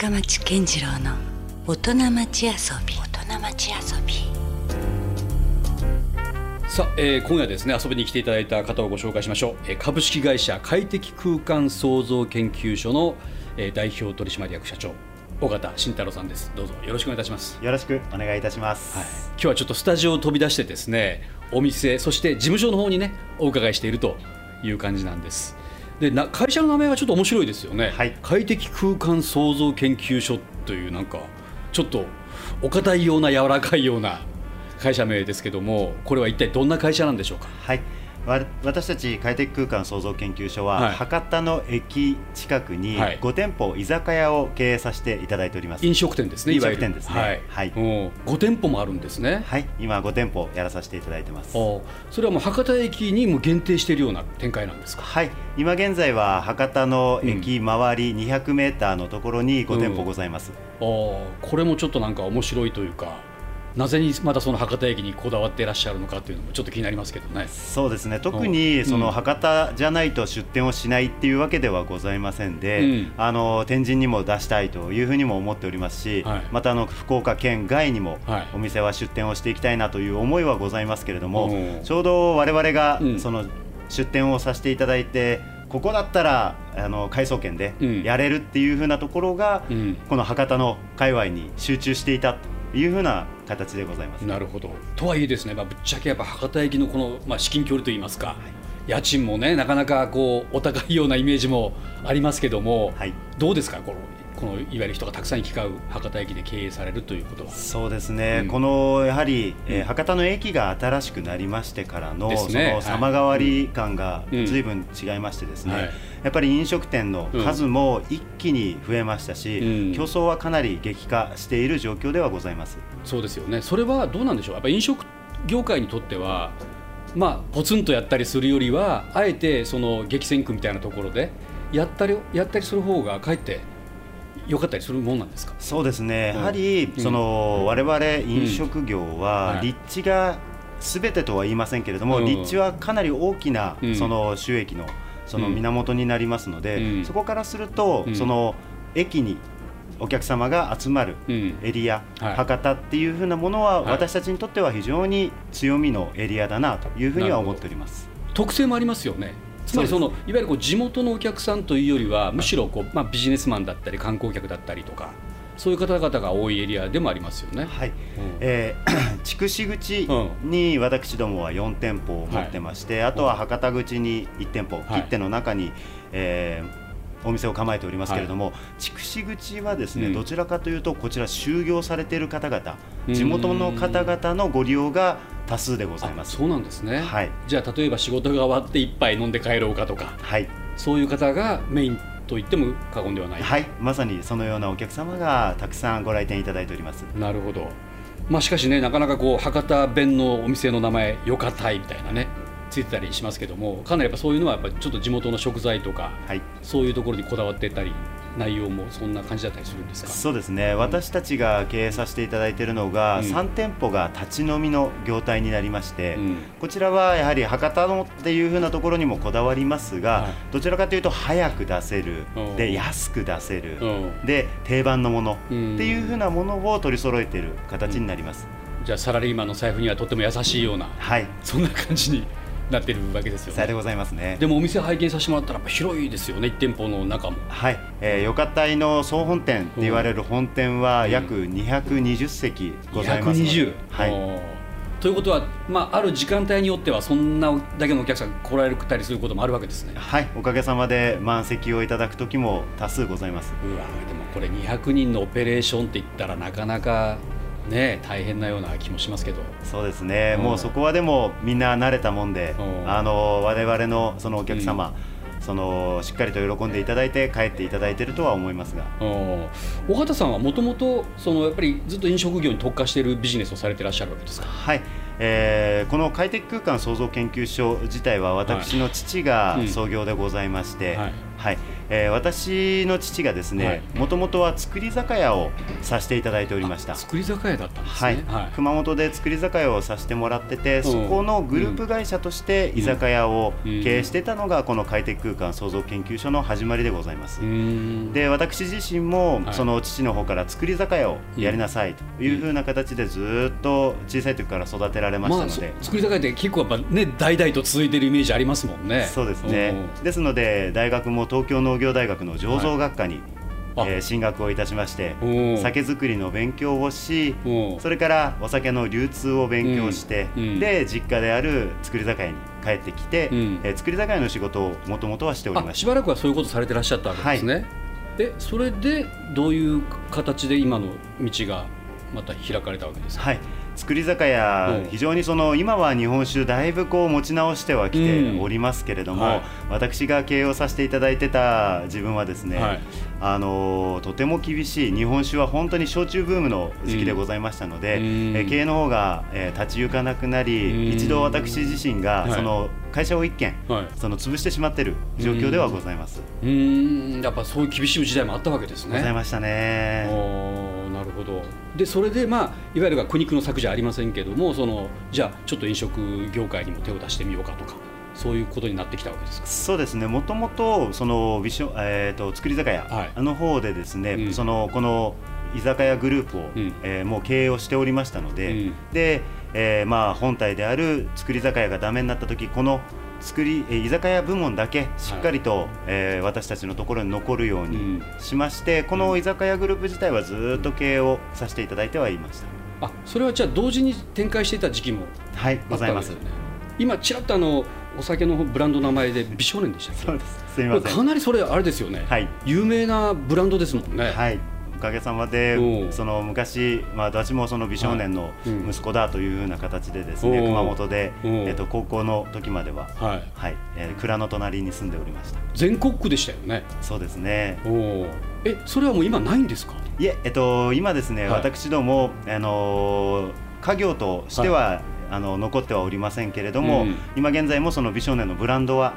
深町健次郎の大人町遊び。大人町遊びさあ、えー今夜ですね遊びに来ていただいた方をご紹介しましょう、えー株式会社快適空間創造研究所の、えー代表取締役社長尾形慎太郎さんです。どうぞよろしくお願いいたします。よろしくお願いいたします。はい、今日はちょっとスタジオを飛び出してですねお店そして事務所の方にねお伺いしているという感じなんですでな会社の名前はちょっと面白いですよね、はい。快適空間創造研究所というなんかちょっとお堅いような柔らかいような会社名ですけどもこれは一体どんな会社なんでしょうか？はい。わ私たち快適空間創造研究所は、はい。博多の駅近くにはい。5店舗居酒屋を経営させていただいております。飲食店ですね飲食店ですね。はい、はい。もう5店舗もあるんですね、はい、今5店舗やらさせていただいてます。あそれはもう博多駅にも限定しているような展開なんですか？はい、今現在は博多の駅周り200メーターのところに5店舗ございます。あー。これもちょっとなんか面白いというかなぜにまたその博多駅にこだわっていらっしゃるのかというのもちょっと気になりますけどね。そうですね。特うにん。その博多じゃないと出店をしないっていうわけではございませんで、うん。あの天神にも出したいというふうにも思っておりますし、はい。またあの福岡県外にもはい。お店は出店をしていきたいなという思いはございますけれども、うん。ちょうど我々がうん。その出店をさせていただいてここだったらあの改装圏でうん。やれるっていうふうなところが、うん。この博多の界隈に集中していたというふうな形でございます。なるほど。とはいえですね、まあ、ぶっちゃけやっぱ博多駅のこの、まあ、至近距離といいますか、家賃もねなかなかこうお高いようなイメージもありますけども、はい。どうですかこのこのいわゆる人がたくさん行き交う博多駅で経営されるということは。そうですね、うん。このやはり、えーうん。博多の駅が新しくなりましてからの、ね。の様変わり感がうん。ずいぶん。違いましてですね、はいやっぱり飲食店の数も一気に増えましたし、うん。競争はかなり激化している状況ではございます。そうですよね。それはどうなんでしょう？やっぱり飲食業界にとってはまあポツンとやったりするよりはあえてその激戦区みたいなところでやったりやったりする方がかえって良かったりするもんなんですか？そうですね、うん。やはり、うん。その我々飲食業うん。ははい。立地がすべてとは言いませんけれども、うん。立地はかなり大きなうん。その収益のそのうん。源になりますので、うん。そこからすると、うん。その駅にお客様が集まるうん。エリア、はい。博多っていう風なものは、はい。私たちにとっては非常に強みのエリアだなというふうには思っております。特性もありますよね。つまりそのいわゆるこう地元のお客さんというよりはむしろこう、まあ、ビジネスマンだったり観光客だったりとかそういう方々が多いエリアでもありますよね。はい、うん。えー 筑紫口に私どもは4店舗を持ってまして、あとは博多口に1店舗、はい。切手の中に、えーお店を構えておりますけれども、筑紫口はですね、うん。どちらかというとこちら就業されている方々うん。地元の方々のご利用が多数でございます。あそうなんですね、はい。じゃあ例えば仕事が終わって一杯飲んで帰ろうかとか。はい。そういう方がメインと言っても過言ではない、はい、まさにそのようなお客様がたくさんご来店いただいております。なるほど、まあ、しかしねなかなかこう博多弁のお店の名前よかたいみたいなねついてたりしますけどもかなりやっぱそういうのはやっぱちょっと地元の食材とかはい、そういうところにこだわってたり内容もそんな感じだったりするんですか？そうですね、私たちが経営させていただいているのが、うん。3店舗が立ち飲みの業態になりまして、うん。こちらはやはり博多のっていう風なところにもこだわりますが、はい。どちらかというと早く出せるうん、で安く出せる、うん。で定番のものってうんいう風なものを取り揃えている形になります。じゃあサラリーマンの財布にはとっても優しいようなはい、そんな感じになってるわけですよね。でございますね。でもお店拝見させてもらったらやっぱ広いですよね1店舗の中も。はい、えー、よかたいの総本店って言われる本店は約220席ございますので、220、はい、ということは、まあ、ある時間帯によってはそんなだけのお客さん来られたりすることもあるわけですね。はい、おかげさまで満席をいただく時も多数ございます。うわでもこれ200人のオペレーションって言ったらなかなかね大変なような気もしますけど。そうですね、うん。もうそこはでもみんな慣れたもんで、うん。あの我々のそのお客様、そのしっかりと喜んでいただいて帰っていただいているとは思いますが、お尾形さんはもともとそのやっぱりずっと飲食業に特化しているビジネスをされていらっしゃるわけですか？はい、えーこの快適空間創造研究所自体は私の父がうん。創業でございまして、はい。はいえー、私の父がですねもともとは造り酒屋をさせていただいておりました。造り酒屋だったんですね、はい、はい、熊本で造り酒屋をさせてもらっててそこのグループ会社として居酒屋を経営してたのがこの快適空間創造研究所の始まりでございます。で私自身もその父の方から造り酒屋をやりなさいというふうな形でずっと小さい時から育てられましたので、まあ、造り酒屋って結構やっぱね代々と続いてるイメージありますもんね。そうですね。ですので大学も東京農業大学の醸造学科に、はい、えー、進学をいたしまして酒造りの勉強をしそれからお酒の流通を勉強して、うん、で実家である造り酒屋に帰ってきて、うん、えー、造り酒屋の仕事をもともとはしておりまししばらくはそういうことされてらっしゃったわけですね。はい、えそれでどういう形で今の道がまた開かれたわけですか、はい造り酒屋、非常にその今は日本酒だいぶこう持ち直してはきておりますけれども、うんはい、私が経営をさせていただいてた自分はですね、はい、あのとても厳しい日本酒は本当に焼酎ブームの時期でございましたので、うん、え経営の方が、えー、立ち行かなくなり、うん、一度私自身がその会社を一軒、はい、その潰してしまっている状況ではございます。うん。やっぱそういう厳しい時代もあったわけですね。ございましたね。ほど。でそれでまあいわゆる苦肉の策じゃありませんけどもそのじゃあちょっと飲食業界にも手を出してみようかとかそういうことになってきたわけですか？そうですね。もともとそのビショ、えーと、作り酒屋の方でですね、うん、そのこの居酒屋グループを、うん、えー、もう経営をしておりましたので、うん、で、えー、まあ本体である作り酒屋がダメになった時この作り居酒屋部門だけしっかりと、はい、えー、私たちのところに残るようにしまして、うん、この居酒屋グループ自体はずっと経営をさせていただいてはいました。あそれはじゃあ同時に展開していた時期もはいございます、今ちらっとあのお酒のブランド名前で美少年でしたそうです。すみません。かなりそれあれですよね、はい、有名なブランドですもんね。はいおかげさまでその昔、まあ、私もその美少年の息子だというふうな形でですね、熊本で、えっと、高校の時までは、はい。はい。えー、蔵の隣に住んでおりました。全国区でしたよね。そうですね。えそれはもう今ないんですか？いえ、えっと、今ですね、私ども、あの家業としては、あの残ってはおりませんけれども、うん、今現在もその美少年のブランドは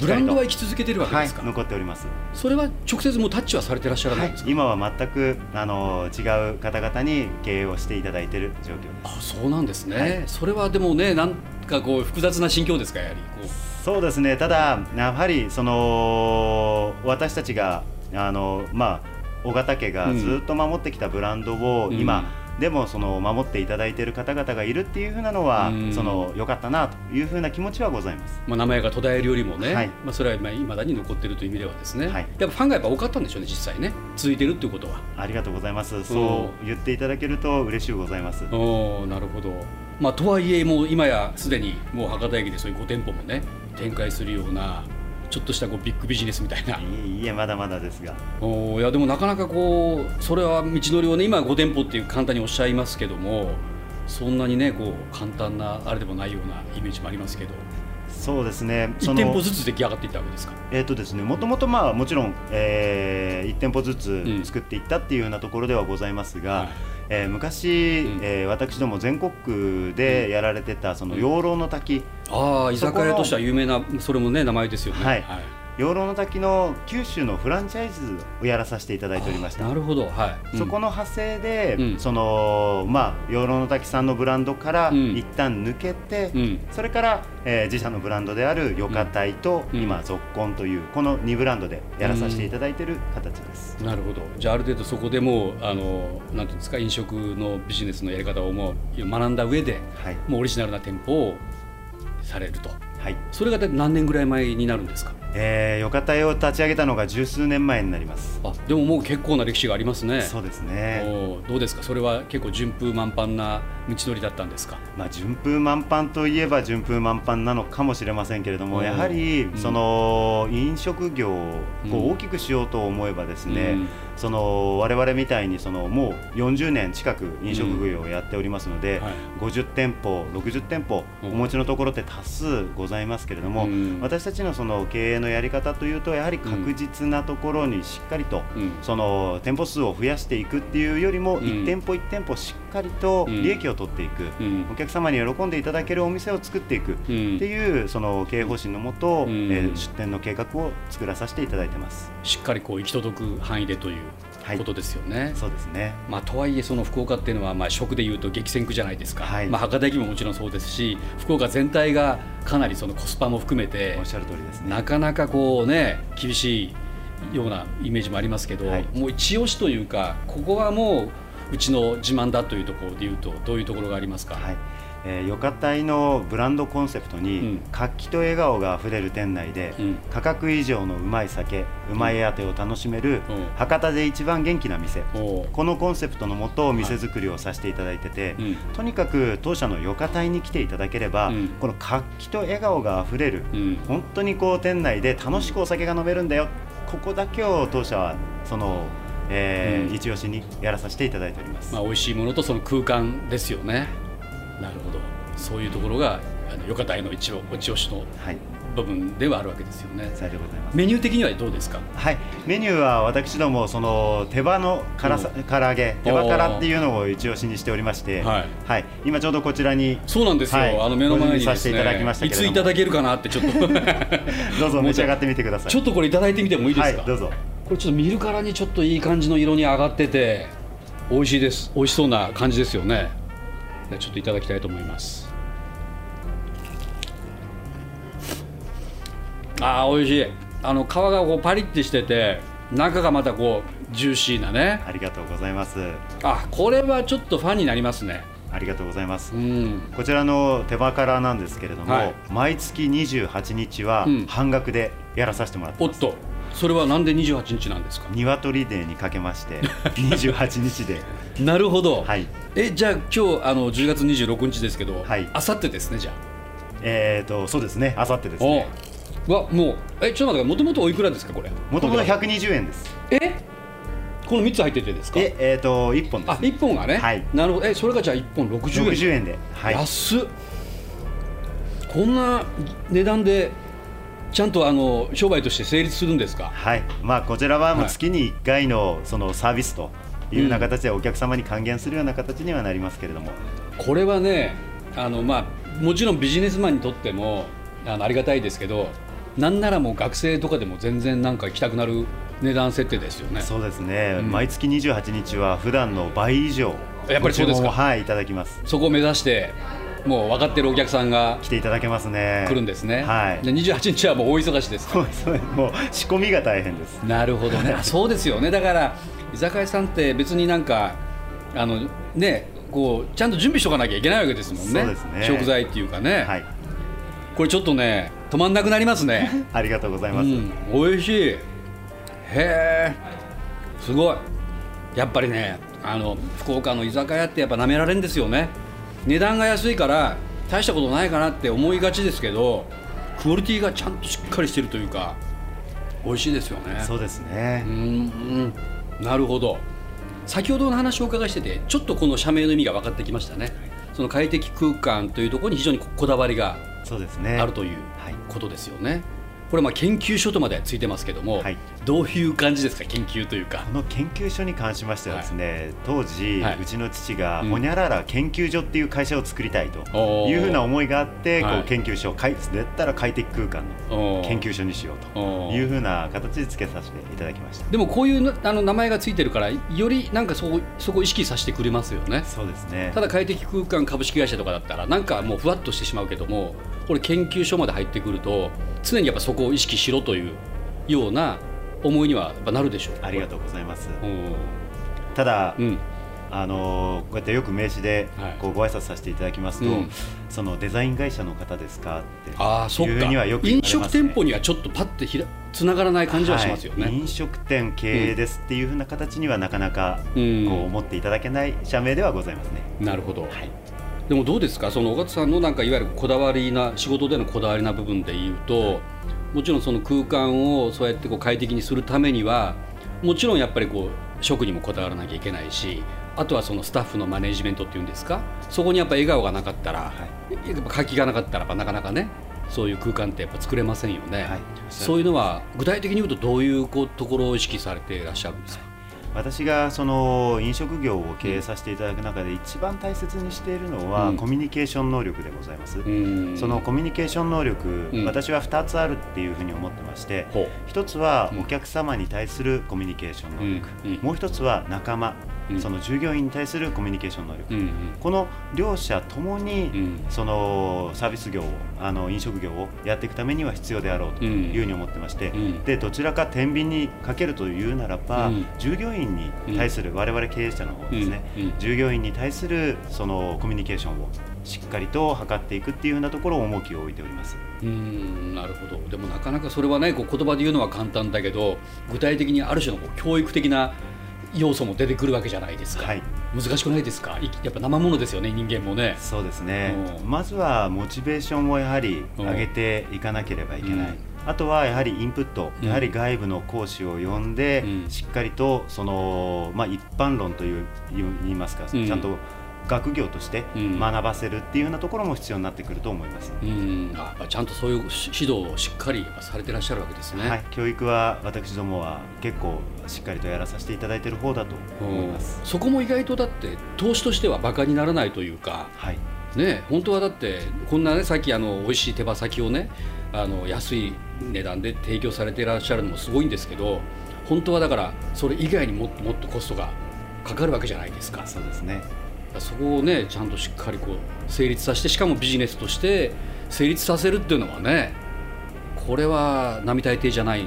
ブランドは生き続けてるわけですか、はい、残っております。それは直接もタッチはされてらっしゃらないんですか、はい、今は全くあの違う方々に経営をしていただいている状況です。あそうなんですね、はい、それはでもねなんかこう複雑な心境ですかやはりそうですね。ただやはりその私たちがあのまあ尾形家がずっと守ってきたブランドを今、うんでもその守っていただいている方々がいるっていうふうなのはその良かったなというふうな気持ちはございます。まあ名前が途絶えるよりもね、はい、まあそれは今未だに残っているという意味ではですね、はい、やっぱファンがやっぱ多かったんでしょうね実際ね続いてるっていうことは。ありがとうございます。そう言っていただけると嬉しゅうございます。おなるほど。まあとはいえもう今やすでにもう博多駅でそういう5店舗もね展開するようなちょっとしたこうビッグビジネスみたいな。いえまだまだですが。おいやでもなかなかこうそれは道のりをね今5店舗っていう簡単におっしゃいますけどもそんなにねこう簡単なあれでもないようなイメージもありますけど。そうですね。1店舗ずつ出来上がっていったわけですか？えっ、ー、とですね、もともとまあもちろん、えー、1店舗ずつ作っていったっていうようなところではございますが、うんはいえー、昔、うん、えー、私ども全国区でやられてたその養老の滝、うん、ああ居酒屋としては有名なそれもね名前ですよね。はい、はい養老の滝の九州のフランチャイズをやらさせていただいておりました。なるほど、はい、そこの派生で、うん、そのまあ養老の滝さんのブランドから一旦抜けて、うん、それから、えー、自社のブランドであるよかたいと、うん、今ぞっこんというこの2ブランドでやらさせていただいている形です、なるほど。じゃあある程度そこでもあのなんていうんですか飲食のビジネスのやり方をもう学んだ上で、はい、もうオリジナルな店舗をされると、はい、それが何年ぐらい前になるんですか？えー、よかたを立ち上げたのが十数年前になります。あでももう結構な歴史がありますね。そうですね。どうですか？それは結構順風満帆な道のりだったんですか？まあ順風満帆といえば順風満帆なのかもしれませんけれどもやはりその飲食業を大きくしようと思えばですね、うんその我々みたいにそのもう40年近く飲食業をやっておりますので、うん。はい、50店舗60店舗お持ちのところって多数ございますけれども、うん、私たちのその経営のやり方というとやはり確実なところにしっかりと、うん。その店舗数を増やしていくっていうよりも、うん。1店舗1店舗しっかりと利益を取っていく、うん。お客様に喜んでいただけるお店を作っていく、うん。っていうその経営方針のもと、うん。えー出店の計画を作らさせていただいてます。しっかりこう行き届く範囲でという。はいことですよね。そうですね。まあ、とはいえその福岡っていうのはまあ食でいうと激戦区じゃないですか、はいまあ、博多駅ももちろんそうですし福岡全体がかなりそのコスパも含めておっしゃる通りですね。なかなかこうね厳しいようなイメージもありますけど、はいもう一押しというかここはもううちの自慢だというところでいうとどういうところがありますか、はい。えー、よかたいのブランドコンセプトに、うん。活気と笑顔があふれる店内で、うん。価格以上のうまい酒うまいあてを楽しめる、うん。博多で一番元気な店。このコンセプトのもと店作りをさせていただいてて、うん。とにかく当社のよかたいに来ていただければ、うん。この活気と笑顔があふれる、うん。本当にこう店内で楽しくお酒が飲めるんだよ。ここだけを当社はその、えーうん。一押しにやらさせていただいております、まあ、美味しいものとその空間ですよねなるほど。そういうところがあのよかたいの一応一押しのはい。部分ではあるわけですよね。います。メニュー的にはどうですか？はい、メニューは私どもその手羽の辛さ唐揚げ手羽辛っていうのを一押しにしておりまして、はい。今ちょうどこちらにそうなんですよ、はい。あの目の前にご準備ですさせていただきねましたいけれども。ついただけるかなってちょっと。どうぞ 召し上がってみてください。ちょっとこれいただいてみてもいいですか、はい、どうぞ。これちょっと見るからにちょっといい感じの色に上がってて美味しいです。美味しそうな感じですよねでちょっといただきたいと思います。あー美味しい。あの皮がこうパリッてしてて中がまたこうジューシーなね。ありがとうございます。あこれはちょっとファンになりますね。ありがとうございます。う。ん。こちらの手羽辛なんですけれども、はい。毎月28日はうん。半額でやらさせてもらってます。おっとそれはなんで28日なんですか？鶏デーにかけまして28日で、なるほど、はい、えじゃあ今日あの10月26日ですけど、はい。あさってですねじゃあ。えーとそうですね、あさってですね。おわもう。えちょっと待ってもともとおいくらですかこれ？もともと120円です。え？この3つ入っててですか？え、えーと1本であす、ね。一本がね、はい。なるほど。えそれがじゃあ1本60円。60円で、はい、安っ。こんな値段でちゃんとあの商売として成立するんですか？はい、まあこちらはもうはい。月に1回のそのサービスというような形でお客様に還元するような形にはなりますけれども、これはねあの、まあ、もちろんビジネスマンにとってもあのありがたいですけどなんならもう学生とかでも全然なんか行きたくなる値段設定ですよね。そうですね、うん。毎月28日は普段の倍以上やっぱりそうですか。はいいただきます。そこを目指してもう分かってるお客さんが来ていただけますね。来るんですね、はい。で28日はもう大忙しです。そうそうもう仕込みが大変です。なるほどね。あそうですよね。だから居酒屋さんって別になんかあのねこうちゃんと準備しとかなきゃいけないわけですもんね。そうですね。食材っていうかね、はい。これちょっとね止まんなくなりますね。ありがとうございうます、ん。美味しい。へえ。すごい。やっぱりねあの福岡の居酒屋ってやっぱ舐められんですよね値段が安いから大したことないかなって思いがちですけどクオリティがちゃんとしっかりしてるというか美味しいですよね。そうですね。う、んうん。なるほど。先ほどの話をお伺いしててちょっとこの社名の意味が分かってきましたね。その快適空間というところに非常にこだわりがあるというはい。ことですよね。これまあ研究所とまでついてますけども、はい。どういう感じですか？研究というか。こ。の研究所に関しましてはですね、当時、はい。うちの父がうん。ほにゃらら研究所っていう会社を作りたいというふうな思いがあって、はい。こう研究所をかいだったら快適空間の研究所にしようというふうな形で付けさせていただきました。でもこういうなあの名前がついてるからよりなんかそこそこを意識させてくれますよね。そうですね。ただ快適空間株式会社とかだったらなんかもうふわっとしてしまうけどもこれ研究所まで入ってくると常にやっぱそこを意識しろというような思いにはやっぱなるでしょう。ありがとうございます。うん。ただ、うん。あのーこうやってよく名刺ではい。こうご挨拶させていただきますと、うん。そのデザイン会社の方ですかってああそっか。にはよく言わ飲食店舗にはちょっとパッてひらつながらない感じはしますよね。はい飲食店経営ですっていうふうな形にはなかなかうん。こう思っていただけない社名ではございますね。なるほど、はいでもどうですか？その岡田さんのなんかいわゆるこだわりな仕事でのこだわりな部分で言うともちろんその空間をそうやってこう快適にするためにはもちろんやっぱりこう食にもこだわらなきゃいけないしあとはそのスタッフのマネジメントっていうんですか？そこにやっぱ笑顔がなかったら、やっぱ活気がなかったらなかなかねそういう空間ってやっぱ作れませんよね、はい。そういうのは具体的に言うとどういうこうところを意識されていらっしゃるんですか、私がその飲食業を経営させていただく中で一番大切にしているのは、うん。コミュニケーション能力でございます、うん。そのコミュニケーション能力、うん。私は2つあるっていうふうに思ってましてほう。一つはうんお客様に対するコミュニケーション能力、もう一つは仲間、うん。その従業員に対するコミュニケーション能力、うんうん。この両者ともに、うん。そのサービス業をあの飲食業をやっていくためには必要であろうというふうに思ってまして、うん。でどちらか天秤にかけるというならば、うん。従業員に対する、我々経営者の方ですね、従業員に対するそのコミュニケーションをしっかりと図っていくっていうふうなところを重きを置いております。うんなるほど。でもなかなかそれはねこう言葉で言うのは簡単だけど具体的にある種のこう教育的な要素も出てくるわけじゃないですか、はい。難しくないですか？いやっぱ生ものですよね人間もね。そうですね。うん。まずはモチベーションをやはりうん。上げていかなければいけない、うん。あとはやはりインプット、うん。やはり外部の講師を呼んで、うん。しっかりとその、まあ、一般論という言いますか、うん。ちゃんと学業としてうん。学ばせるっていうようなところも必要になってくると思います。うん。あやっぱちゃんとそういう指導をしっかりされてらっしゃるわけですね、はい、教育は私どもは結構しっかりとやらさせていただいている方だと思います。そこも意外とだって投資としてはバカにならないというかはい、ね本当はだってこんなねさっきあの美味しい手羽先をねあの安い値段で提供されていらっしゃるのもすごいんですけど本当はだからそれ以外にもっともっとコストがかかるわけじゃないですか。そうですね。そこをねちゃんとしっかりこう成立させてしかもビジネスとして成立させるっていうのはねこれは並大抵じゃない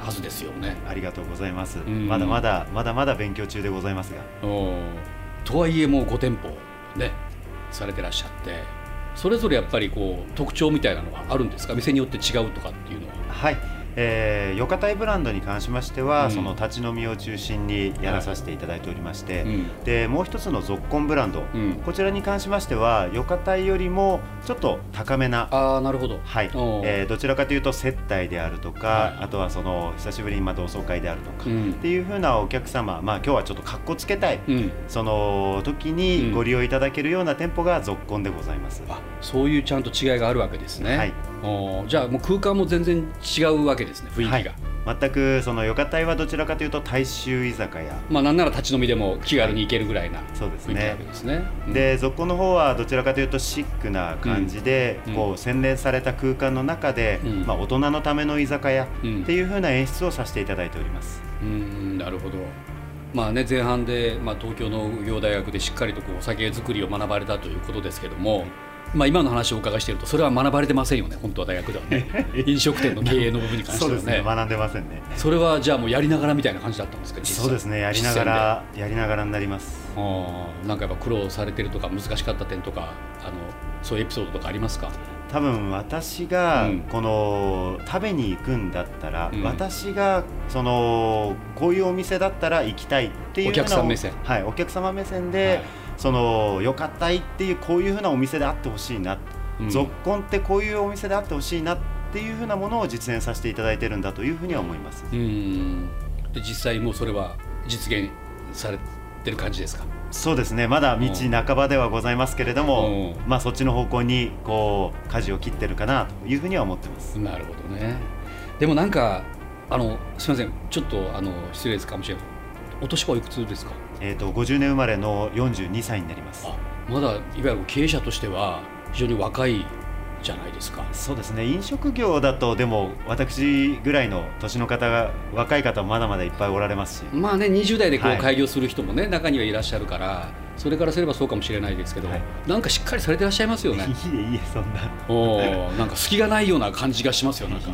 はずですよね。ありがとうございます。んまだまだまだまだ勉強中でございますが。うんとはいえもう5店舗ねされてらっしゃってそれぞれやっぱりこう特徴みたいなのはあるんですか？店によって違うとかっていうのは。はい、えー、ヨカタイブランドに関しましては、うん。その立ち飲みを中心にやらさせていただいておりまして、うん。でもう一つのゾッコンブランド、うん。こちらに関しましてはヨカタイよりもちょっと高めなああなるほど。はい。えーどちらかというと接待であるとか、はい。あとはその久しぶりにまた同窓会であるとか、うん。っていう風なお客様、まあ、今日はちょっとかっこつけたい、うん、その時にご利用いただけるような店舗がゾッコンでございます。あそういうちゃんと違いがあるわけですね。はいじゃあもう空間も全然違うわけですね雰囲気が。はい。全くそのヨカタイはどちらかというと大衆居酒屋。まあなんなら立ち飲みでも気軽に行けるぐらいなそうですね。けですね。うん。でゾッコンの方はどちらかというとシックな感じで、うん。こう洗練された空間の中で、うん。まあ、大人のための居酒屋うん。っていう風な演出をさせていただいております。うんなるほど。まあね前半で、まあ、東京農業大学でしっかりとこうお酒作りを学ばれたということですけども、まあ、今の話をお伺いしているとそれは学ばれてませんよね本当は大学ではね。飲食店の経営の部分に関してはねね学んでませんね。それはじゃあもうやりながらみたいな感じだったんですかそうですねやりながらやりながらになります。なんかやっぱ苦労されてるとか難しかった点とかあのそういうエピソードとかありますか？多分私がうん。この食べに行くんだったら、うん。私がそのこういうお店だったら行きたいっていうお客さん目線。はい、お客様目線で、はいそのよかったいっていうこういうふうなお店であってほしいな、うん。ぞっこんってこういうお店であってほしいなっていうふうなものを実現させていただいてるんだというふうには思います。うん。で実際もうそれは実現されてる感じですか？そうですね。まだ道半ばではございますけれども、うん。まあ、そっちの方向にこう舵を切ってるかなというふうには思ってます。なるほどね。でもなんかあのすみません。ちょっとあの失礼ですか？もしれないお年はいくつですか？えー、と50年生まれの42歳になります。あまだいわゆる経営者としては非常に若いじゃないですか。そうですね。飲食業だとでも私ぐらいの年の方が若い方もまだまだいっぱいおられますし。まあね20代でこうはい。開業する人もね、中にはいらっしゃるからそれからすればそうかもしれないですけど、はい。なんかしっかりされてらっしゃいますよいいねえいいえそんな。おーなんか隙がないような感じがしますよなんか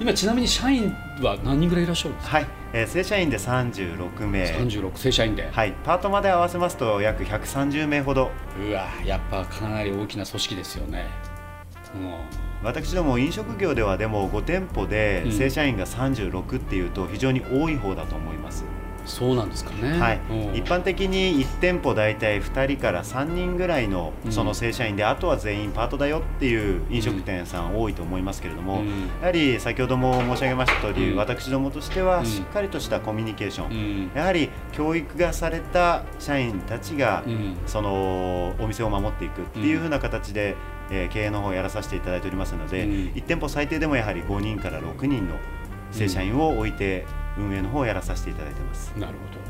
今ちなみに社員は何人ぐらいいらっしゃるんですか、はい、えー正社員で36名。36正社員で、はい。パートまで合わせますと約130名ほど。うわやっぱかなり大きな組織ですよね。う私ども飲食業ではでも5店舗でうん。正社員が36っていうと非常に多い方だと思います、んそうなんですかね。はい。うん。一般的に1店舗大体2人から3人ぐらいのうん。その正社員で、あとは全員パートだよっていう飲食店さん多いと思いますけれども、うん。やはり先ほども申し上げました通り、うん。私どもとしてうん。はしっかりとしたコミュニケーション、うん。やはり教育がされた社員たちが、うん。そのお店を守っていくっていう風な形で、えー、経営の方をやらさせていただいておりますので、うん、1店舗最低でもやはり5人から6人の正社員を置いて運営の方をやらさせていただいてます。なるほど。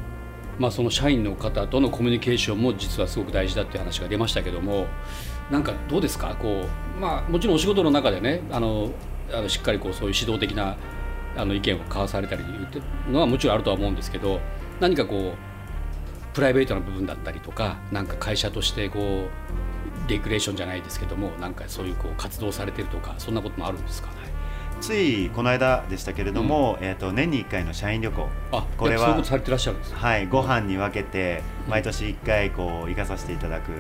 まあ、その社員の方とのコミュニケーションも実はすごく大事だっていう話が出ましたけどもなんかどうですか？こう、まあ、もちろんお仕事の中でねあのあのしっかりこうそういう指導的なあの意見を交わされたり言っていうのはもちろんあるとは思うんですけど何かこうプライベートな部分だったりとかなんか会社としてこうレクレーションじゃないですけどもなんかそういうこう活動されてるとかそんなこともあるんですか？ね、ついこの間でしたけれども、うん、えーと、年に1回の社員旅行。これははいご飯に分けて毎年1回こう行かさせていただく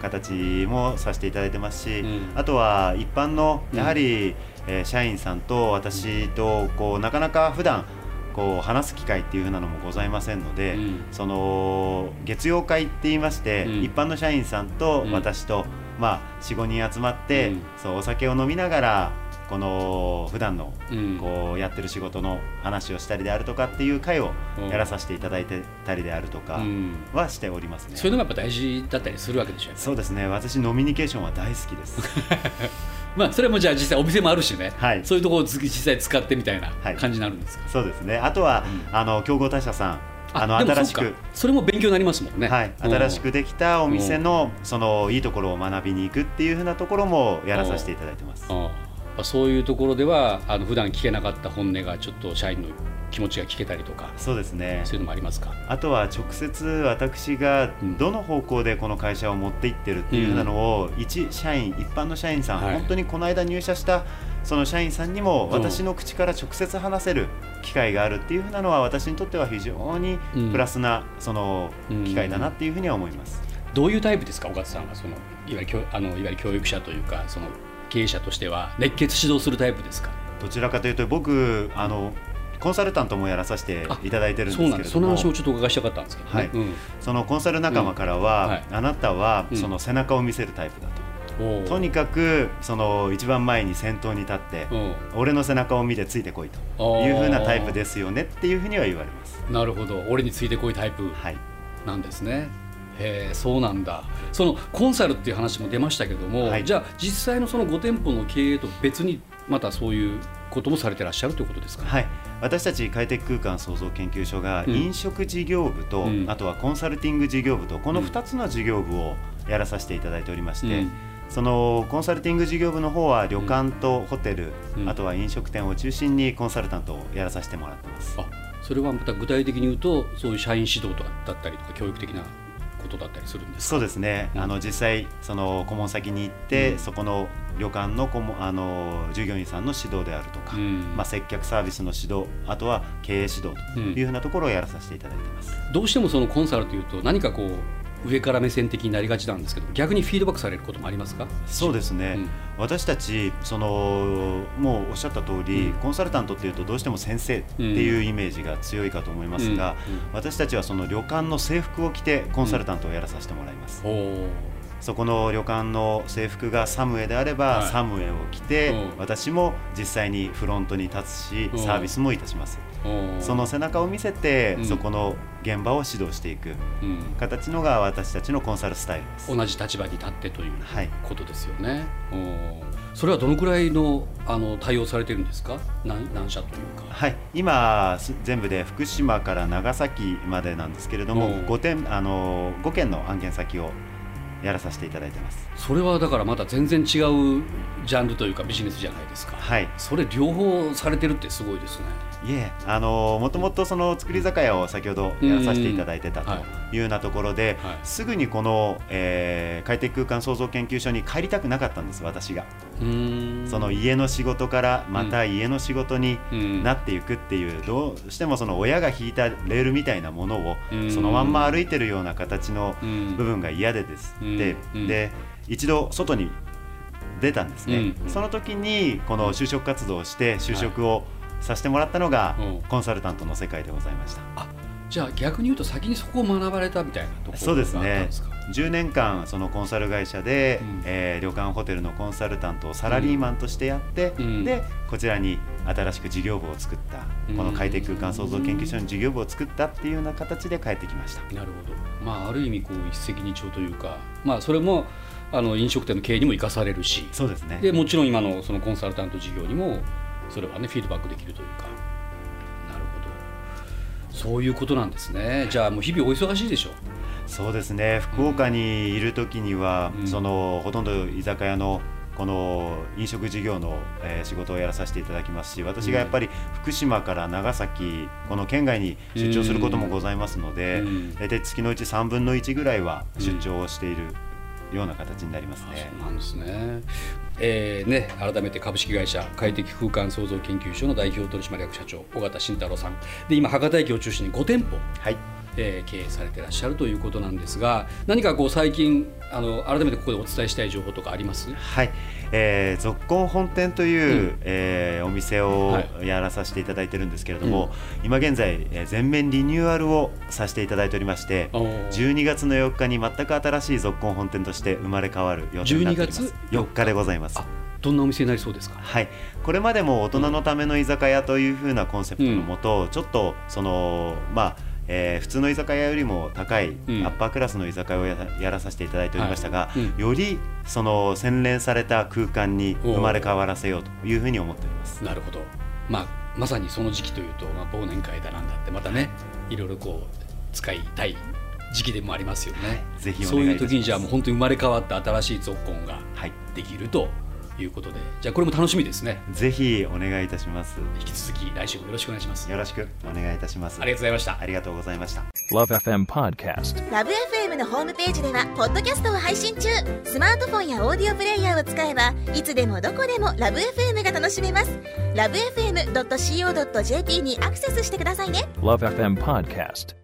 形もさせていただいてますし、うん、あとは一般のやはり、えー、社員さんと私とこうなかなか普段こう話す機会っていうふうなのもございませんので、うん、その月曜会って言いまして、うん、一般の社員さんと私と、まあ、45人集まって、そうお酒を飲みながらこの普段のこうやってる仕事の話をしたりであるとかっていう会をやらさせていただいてたりであるとかはしておりますね、そういうのがやっぱ大事だったりするわけでしょそうですね。私ノミニケーションは大好きです。まあそれもじゃあ実際お店もあるしね、はい、そういうところを実際使ってみたいな感じになるんですか、はい、そうですね。あとは、うん、あの競合他社さん。あの新しく。それも勉強になりますもんね、はい、新しくできたお店のそのいいところを学びに行くっていうふうなところもやらさせていただいてます。そういうところではあの普段聞けなかった本音がちょっと社員の気持ちが聞けたりとかそうですね。そういうのもありますか？あとは直接私がどの方向でこの会社を持っていってるっていうふうなのを、うん、一社員一般の社員さん、はい、本当にこの間入社したその社員さんにも私の口から直接話せる機会があるっていうふうなのは私にとっては非常にプラスなその機会だなっていうふうには思います。どういうタイプですか岡田さんは？そのいわゆるあのいわゆる教育者というかその経営者としては熱血指導するタイプですか？どちらかというと僕あのコンサルタントもやらさせていただいてるんですけれども。その話もちょっとお伺いしたかったんですけど、ね、はい。うん、そのコンサル仲間からは、うん。はい、あなたはその背中を見せるタイプだと、うん、とにかくその一番前に先頭に立って、俺の背中を見てついてこいというふうなタイプですよねっていうふうには言われます。なるほど。俺についてこいタイプなんですね、はいへえそうなんだ。そのコンサルっていう話も出ましたけども、はい、じゃあ実際のその5店舗の経営と別にまたそういうこともされてらっしゃるということですか、はい、私たち快適空間創造研究所が飲食事業部と、うん、あとはコンサルティング事業部とこの2つの事業部をやらさせていただいておりまして、うん、そのコンサルティング事業部の方は旅館とホテル、うん、あとは飲食店を中心にコンサルタントをやらさせてもらってます。あそれはまた具体的に言うとそういう社員指導だったりとか教育的なことだったりするんですそうですね、うん、あの実際その顧問先に行って、うん、そこの旅館の顧問あの従業員さんの指導であるとか、うん、まあ、接客サービスの指導あとは経営指導というふうなところをやらさせていただいてます、どうしてもそのコンサルというと何かこう上から目線的になりがちなんですけど逆にフィードバックされることもありますか？そうですね、うん、私たちそのもうおっしゃった通り、うん、コンサルタントっていうとどうしても先生っていうイメージが強いかと思いますが、うん、私たちはその旅館の制服を着てコンサルタントをやらさせてもらいます。そこの旅館の制服がサムエであれば、はい、サムエを着て、私も実際にフロントに立つしサービスもいたします。その背中を見せて、そこの現場を指導していく。形のが私たちのコンサルスタイルです。同じ立場に立ってということですよね、はい、それはどのくらいのあの対応されてるんですか？何何社というか。はい。今全部で福島から長崎までなんですけれども5点あの5件の案件先をやらさせていただいてます。それはだからまた全然違うジャンルというかビジネスじゃないですか。はい。それ両方されてるってすごいですね。いえあのもともとその作り酒屋を先ほどやらさせていただいてたというようなところで、はい、すぐにこの、えー、快適空間創造研究所に帰りたくなかったんです私がその家の仕事からまた家の仕事になっていくっていう、どうしてもその親が引いたレールみたいなものをそのまんま歩いてるような形の部分が嫌でですでで一度外に出たんですね、その時にこの就職活動をして就職を、はいさせてもらったのが、コンサルタントの世界でございました。あじゃあ逆に言うと先にそこを学ばれたみたいなところそうですね。10年間そのコンサル会社で、うん、えー、旅館ホテルのコンサルタントをサラリーマンとしてやって、うん、でこちらに新しく事業部を作った、うん、この快適空間創造研究所の事業部を作ったっていうような形で帰ってきました。なるほど、まあ、ある意味こう一石二鳥というか、まあ、それもあの飲食店の経営にも生かされるしそうですね。でもちろん今のそのコンサルタント事業にもそれはねフィードバックできるというかそういうことなんですね。じゃあもう日々お忙しいでしょそうですね。福岡にいる時には、うん、そのほとんど居酒屋のこの飲食事業の、えー、仕事をやらさせていただきますし私がやっぱり福島から長崎この県外に出張することもございますので、大体月のうち3分の1ぐらいは出張をしているような形になりますね。そうなんですね。えーね、改めて株式会社快適空間創造研究所の代表取締役社長尾形慎太郎さん。で今博多駅を中心に5店舗、はい。えー、経営されていらっしゃるということなんですが何かこう最近あの改めてここでお伝えしたい情報とかあります？はい、えー、ぞっこん本店という、うん、えー、お店をやらさせていただいてるんですけれども、はい、今現在、えー、全面リニューアルをさせていただいておりまして12月の4日に全く新しいぞっこん本店として生まれ変わる予定になっております。4日でございます。どんなお店になりそうですか？はい、これまでも大人のための居酒屋というふうなコンセプトのもと、うん、ちょっとそのまあえー、普通の居酒屋よりも高い、アッパークラスの居酒屋をややらさせていただいておりましたが、はいうん、よりその洗練された空間に生まれ変わらせようというふうに思っております。なるほど、まあ、まさにその時期というと、まあ、忘年会だなんだってまたねい。ろいろこう使いたい時期でもありますよね。ぜひそういう時にじゃあもう本当に生まれ変わった新しいゾッコンができるということで、じゃあこれも楽しみですね。ぜひお願いいたします。引き続き来週もよろしくお願いします。よろしくお願いいたします。ありがとうございました。ありがとうございました。LoveFM Podcast LoveFM のホームページではポッドキャストを配信中。スマートフォンやオーディオプレイヤーを使えばいつでもどこでも LoveFM が楽しめます。LoveFM.co.jp にアクセスしてくださいね。LoveFM Podcast